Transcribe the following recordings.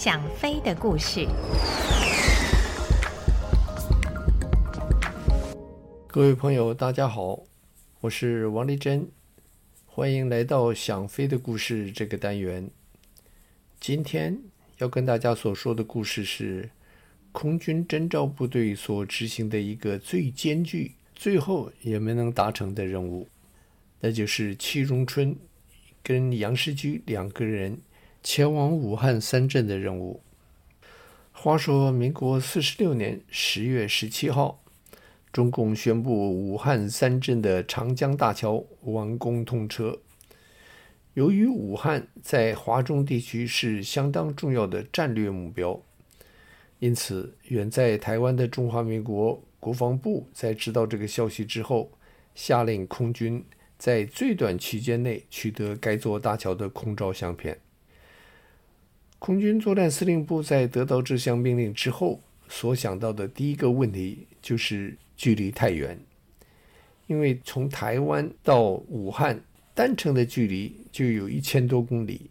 想飞的故事。各位朋友，大家好，我是王丽珍，欢迎来到《想飞的故事》这个单元。今天要跟大家所说的故事是空军征召部队所执行的一个最艰巨、最后也没能达成的任务，那就是戚荣春跟杨世居两个人。前往武汉三镇的任务。话说，民国四十六年十月十七号，中共宣布武汉三镇的长江大桥完工通车。由于武汉在华中地区是相当重要的战略目标，因此远在台湾的中华民国国防部在知道这个消息之后，下令空军在最短期间内取得该座大桥的空照相片。空军作战司令部在得到这项命令之后，所想到的第一个问题就是距离太远，因为从台湾到武汉单程的距离就有一千多公里。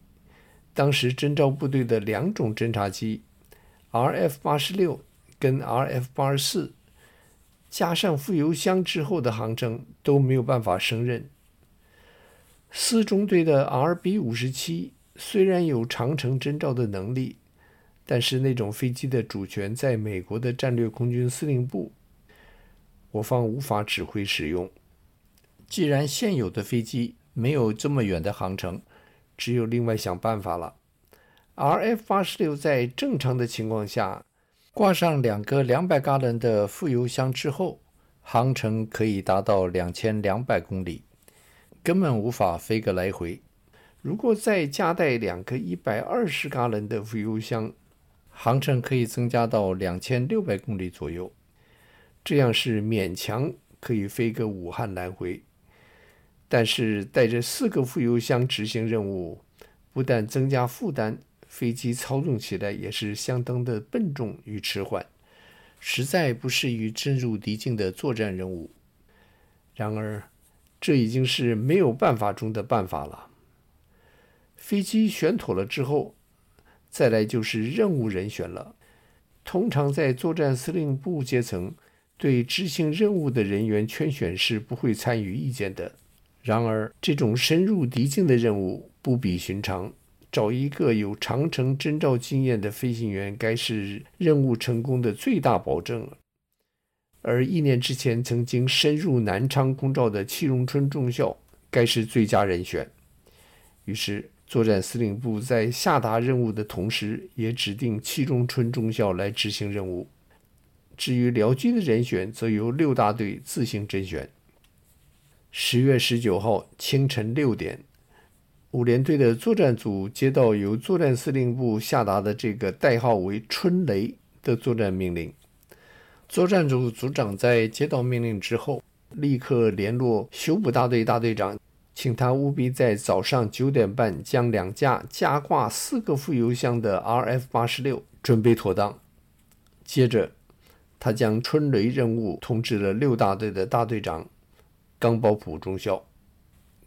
当时征召部队的两种侦察机，RF 八十六跟 RF 八十四，加上副油箱之后的航程都没有办法胜任。四中队的 RB 五十七。虽然有长城征兆的能力，但是那种飞机的主权在美国的战略空军司令部，我方无法指挥使用。既然现有的飞机没有这么远的航程，只有另外想办法了。RF 八十六在正常的情况下，挂上两个两百加仑的副油箱之后，航程可以达到两千两百公里，根本无法飞个来回。如果再加带两个一百二十加仑的副油箱，航程可以增加到两千六百公里左右，这样是勉强可以飞个武汉来回。但是带着四个副油箱执行任务，不但增加负担，飞机操纵起来也是相当的笨重与迟缓，实在不适于深入敌境的作战任务。然而，这已经是没有办法中的办法了。飞机选妥了之后，再来就是任务人选了。通常在作战司令部阶层，对执行任务的人员圈选是不会参与意见的。然而，这种深入敌境的任务不比寻常，找一个有长城侦照经验的飞行员，该是任务成功的最大保证了。而一年之前曾经深入南昌空照的戚荣春中校，该是最佳人选。于是。作战司令部在下达任务的同时，也指定戚中春中校来执行任务。至于辽军的人选，则由六大队自行甄选。十月十九号清晨六点，五连队的作战组接到由作战司令部下达的这个代号为“春雷”的作战命令。作战组组长在接到命令之后，立刻联络修补大队大队长。请他务必在早上九点半将两架加挂四个副油箱的 RF 八十六准备妥当。接着，他将春雷任务通知了六大队的大队长冈保普中校。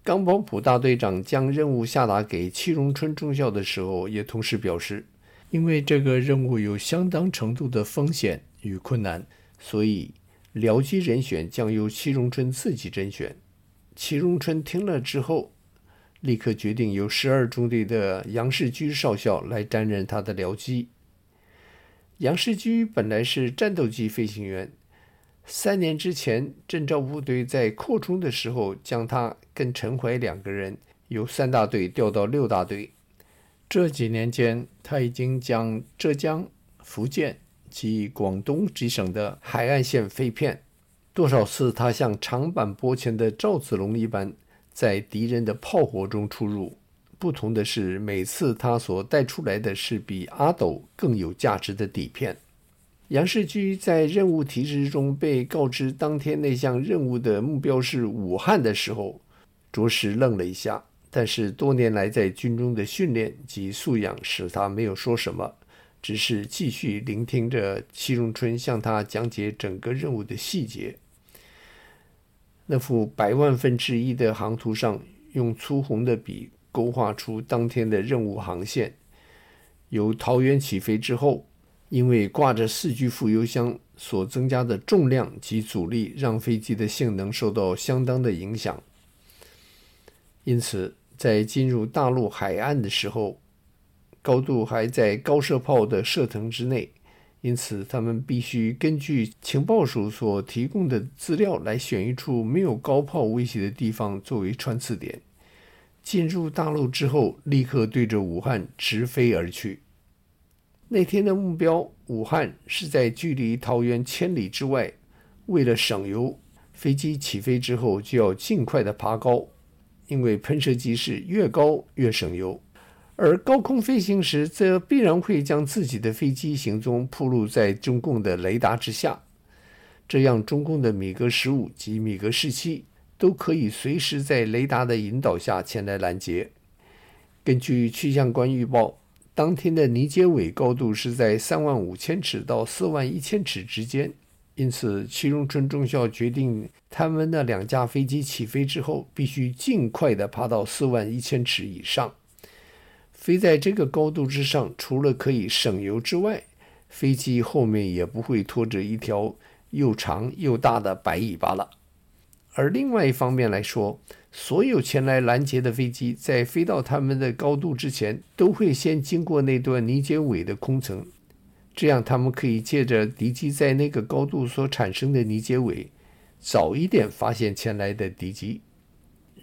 冈保普大队长将任务下达给戚荣春中校的时候，也同时表示，因为这个任务有相当程度的风险与困难，所以僚机人选将由戚荣春自己甄选。戚荣春听了之后，立刻决定由十二中队的杨世居少校来担任他的僚机。杨世居本来是战斗机飞行员，三年之前征召部队在扩充的时候，将他跟陈怀两个人由三大队调到六大队。这几年间，他已经将浙江、福建及广东几省的海岸线飞遍。多少次，他像长坂坡前的赵子龙一般，在敌人的炮火中出入。不同的是，每次他所带出来的是比阿斗更有价值的底片。杨世居在任务提示中被告知当天那项任务的目标是武汉的时候，着实愣了一下。但是多年来在军中的训练及素养使他没有说什么。只是继续聆听着戚荣春向他讲解整个任务的细节。那幅百万分之一的航图上，用粗红的笔勾画出当天的任务航线，由桃园起飞之后，因为挂着四具副油箱所增加的重量及阻力，让飞机的性能受到相当的影响。因此，在进入大陆海岸的时候，高度还在高射炮的射程之内，因此他们必须根据情报署所提供的资料来选一处没有高炮威胁的地方作为穿刺点。进入大陆之后，立刻对着武汉直飞而去。那天的目标，武汉是在距离桃园千里之外。为了省油，飞机起飞之后就要尽快的爬高。因为喷射机是越高越省油，而高空飞行时则必然会将自己的飞机行踪暴露在中共的雷达之下，这样中共的米格十五及米格十七都可以随时在雷达的引导下前来拦截。根据气象官预报，当天的尼杰韦高度是在三万五千尺到四万一千尺之间。因此，七荣春中校决定，他们那两架飞机起飞之后，必须尽快地爬到四万一千尺以上。飞在这个高度之上，除了可以省油之外，飞机后面也不会拖着一条又长又大的白尾巴了。而另外一方面来说，所有前来拦截的飞机，在飞到他们的高度之前，都会先经过那段泥结尾的空层。这样，他们可以借着敌机在那个高度所产生的泥结尾，早一点发现前来的敌机。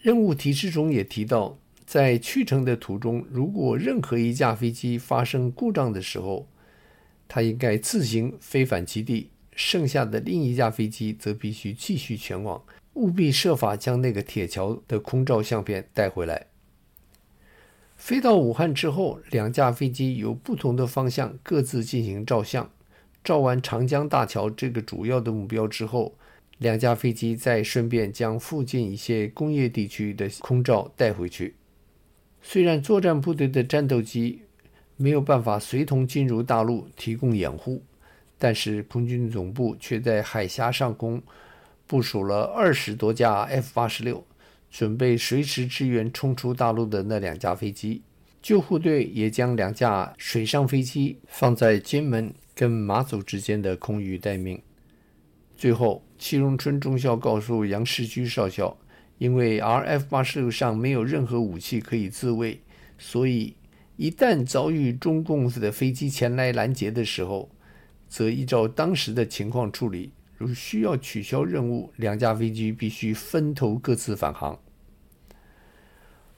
任务提示中也提到，在去程的途中，如果任何一架飞机发生故障的时候，它应该自行飞返基地，剩下的另一架飞机则必须继续前往，务必设法将那个铁桥的空照相片带回来。飞到武汉之后，两架飞机由不同的方向各自进行照相。照完长江大桥这个主要的目标之后，两架飞机再顺便将附近一些工业地区的空照带回去。虽然作战部队的战斗机没有办法随同进入大陆提供掩护，但是空军总部却在海峡上空部署了二十多架 F 八十六。准备随时支援冲出大陆的那两架飞机，救护队也将两架水上飞机放在金门跟马祖之间的空域待命。最后，戚荣春中校告诉杨世駒少校，因为 RF 八十六上没有任何武器可以自卫，所以一旦遭遇中共的飞机前来拦截的时候，则依照当时的情况处理。如需要取消任务，两架飞机必须分头各自返航。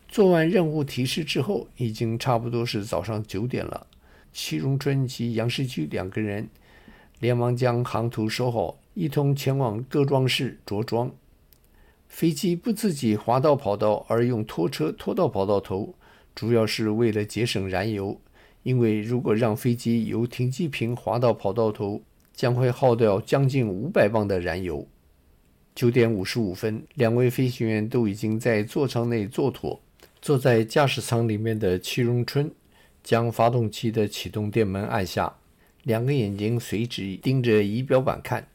做完任务提示之后，已经差不多是早上九点了。戚荣春及杨世駒两个人连忙将航图收好，一同前往各装室着装。飞机不自己滑到跑道，而用拖车拖到跑道头，主要是为了节省燃油。因为如果让飞机由停机坪滑到跑道头，将会耗掉将近五百磅的燃油。九点五十五分，两位飞行员都已经在座舱内坐妥。坐在驾驶舱里面的戚荣春将发动机的启动电门按下，两个眼睛随即盯着仪表板看。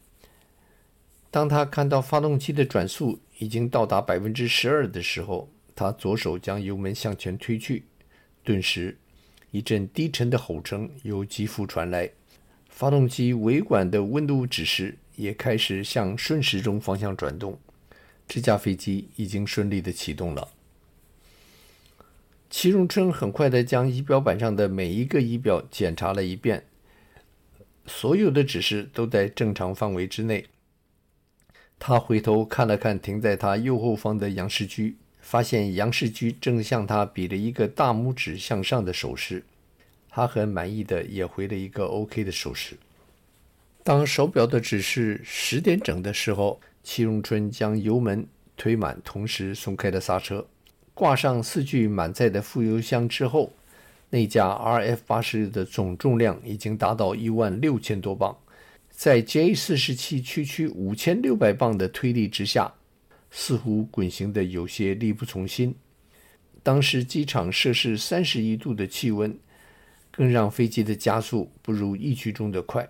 当他看到发动机的转速已经到达百分之十二的时候，他左手将油门向前推去，顿时一阵低沉的吼声由机腹传来。发动机尾管的温度指示也开始向顺时钟方向转动，这架飞机已经顺利的启动了。齐荣春很快的将仪表板上的每一个仪表检查了一遍，所有的指示都在正常范围之内。他回头看了看停在他右后方的杨世駒，发现杨世駒正向他比了一个大拇指向上的手势。他很满意的也回了一个 OK 的手势。当手表的指示十点整的时候，戚荣春将油门推满，同时松开了刹车，挂上四具满载的副油箱之后，那架 RF 八十的总重量已经达到一万六千多磅，在 J 四十七区区五千六百磅的推力之下，似乎滚行的有些力不从心。当时机场摄氏三十一度的气温。更让飞机的加速不如预期中的快。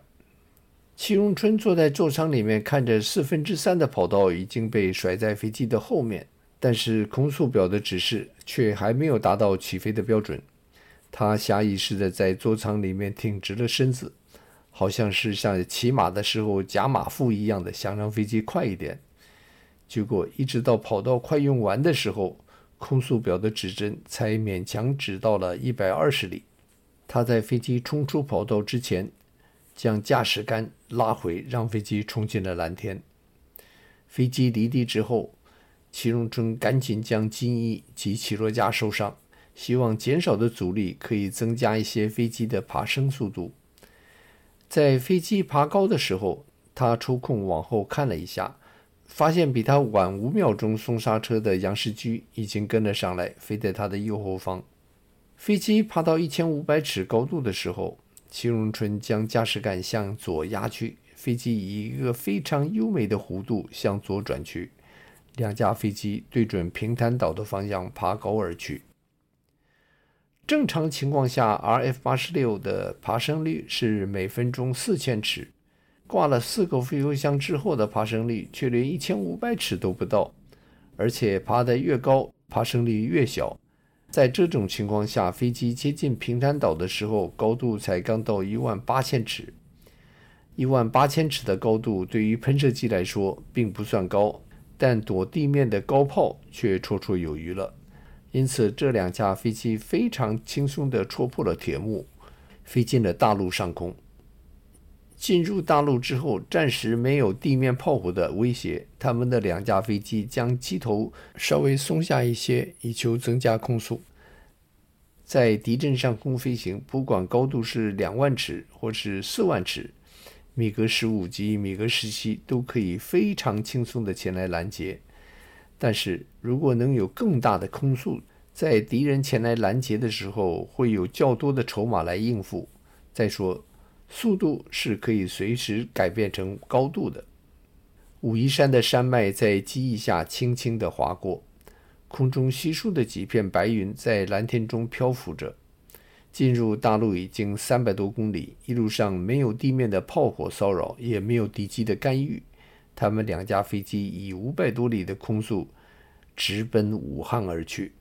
戚荣春坐在座舱里面，看着四分之三的跑道已经被甩在飞机的后面，但是空速表的指示却还没有达到起飞的标准。他下意识地在座舱里面挺直了身子，好像是像骑马的时候夹马腹一样的，想让飞机快一点。结果一直到跑道快用完的时候，空速表的指针才勉强指到了一百二十里。他在飞机冲出跑道之前，将驾驶杆拉回，让飞机冲进了蓝天。飞机离地之后，祁荣春赶紧将金翼及起落架收上，希望减少的阻力可以增加一些飞机的爬升速度。在飞机爬高的时候，他抽空往后看了一下。发现比他晚五秒钟松刹车的杨世居已经跟了上来，飞在他的右后方。飞机爬到一千五百尺高度的时候，祁荣春将驾驶杆向左压去，飞机以一个非常优美的弧度向左转去，两架飞机对准平潭岛的方向爬高而去。正常情况下，RF 八十六的爬升率是每分钟四千尺。挂了四个副油箱之后的爬升率却连一千五百尺都不到，而且爬得越高，爬升率越小。在这种情况下，飞机接近平潭岛的时候，高度才刚到一万八千尺。一万八千尺的高度对于喷射机来说并不算高，但躲地面的高炮却绰绰有余了。因此，这两架飞机非常轻松地戳破了铁幕，飞进了大陆上空。进入大陆之后，暂时没有地面炮火的威胁。他们的两架飞机将机头稍微松下一些，以求增加空速。在敌阵上空飞行，不管高度是两万尺或是四万尺，米格十五及米格十七都可以非常轻松地前来拦截。但是如果能有更大的空速，在敌人前来拦截的时候，会有较多的筹码来应付。再说。速度是可以随时改变成高度的。武夷山的山脉在机翼下轻轻地划过，空中稀疏的几片白云在蓝天中漂浮着。进入大陆已经三百多公里，一路上没有地面的炮火骚扰，也没有敌机的干预。他们两架飞机以五百多里的空速直奔武汉而去。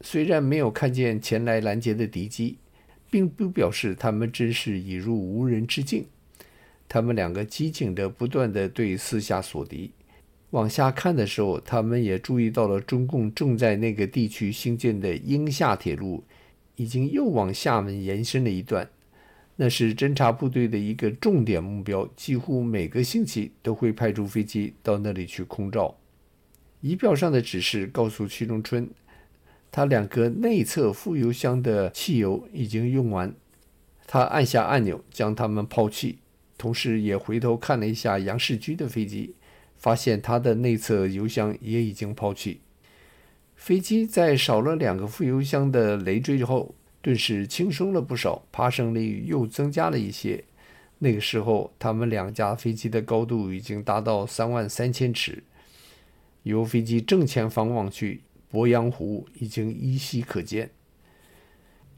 虽然没有看见前来拦截的敌机。并不表示他们真是已入无人之境。他们两个机警地不断地对四下锁敌。往下看的时候，他们也注意到了中共正在那个地区兴建的鹰厦铁路，已经又往厦门延伸了一段。那是侦察部队的一个重点目标，几乎每个星期都会派出飞机到那里去空照。仪表上的指示告诉祁荣春。他两个内侧副油箱的汽油已经用完，他按下按钮将它们抛弃，同时也回头看了一下杨世居的飞机，发现他的内侧油箱也已经抛弃。飞机在少了两个副油箱的累赘之后，顿时轻松了不少，爬升率又增加了一些。那个时候，他们两架飞机的高度已经达到三万三千尺，由飞机正前方望去。鄱阳湖已经依稀可见。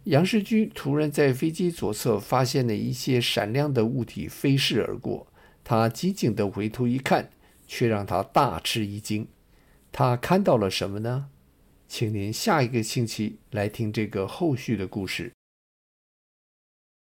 杨世军突然在飞机左侧发现了一些闪亮的物体飞逝而过，他机警地回头一看，却让他大吃一惊。他看到了什么呢？请您下一个星期来听这个后续的故事。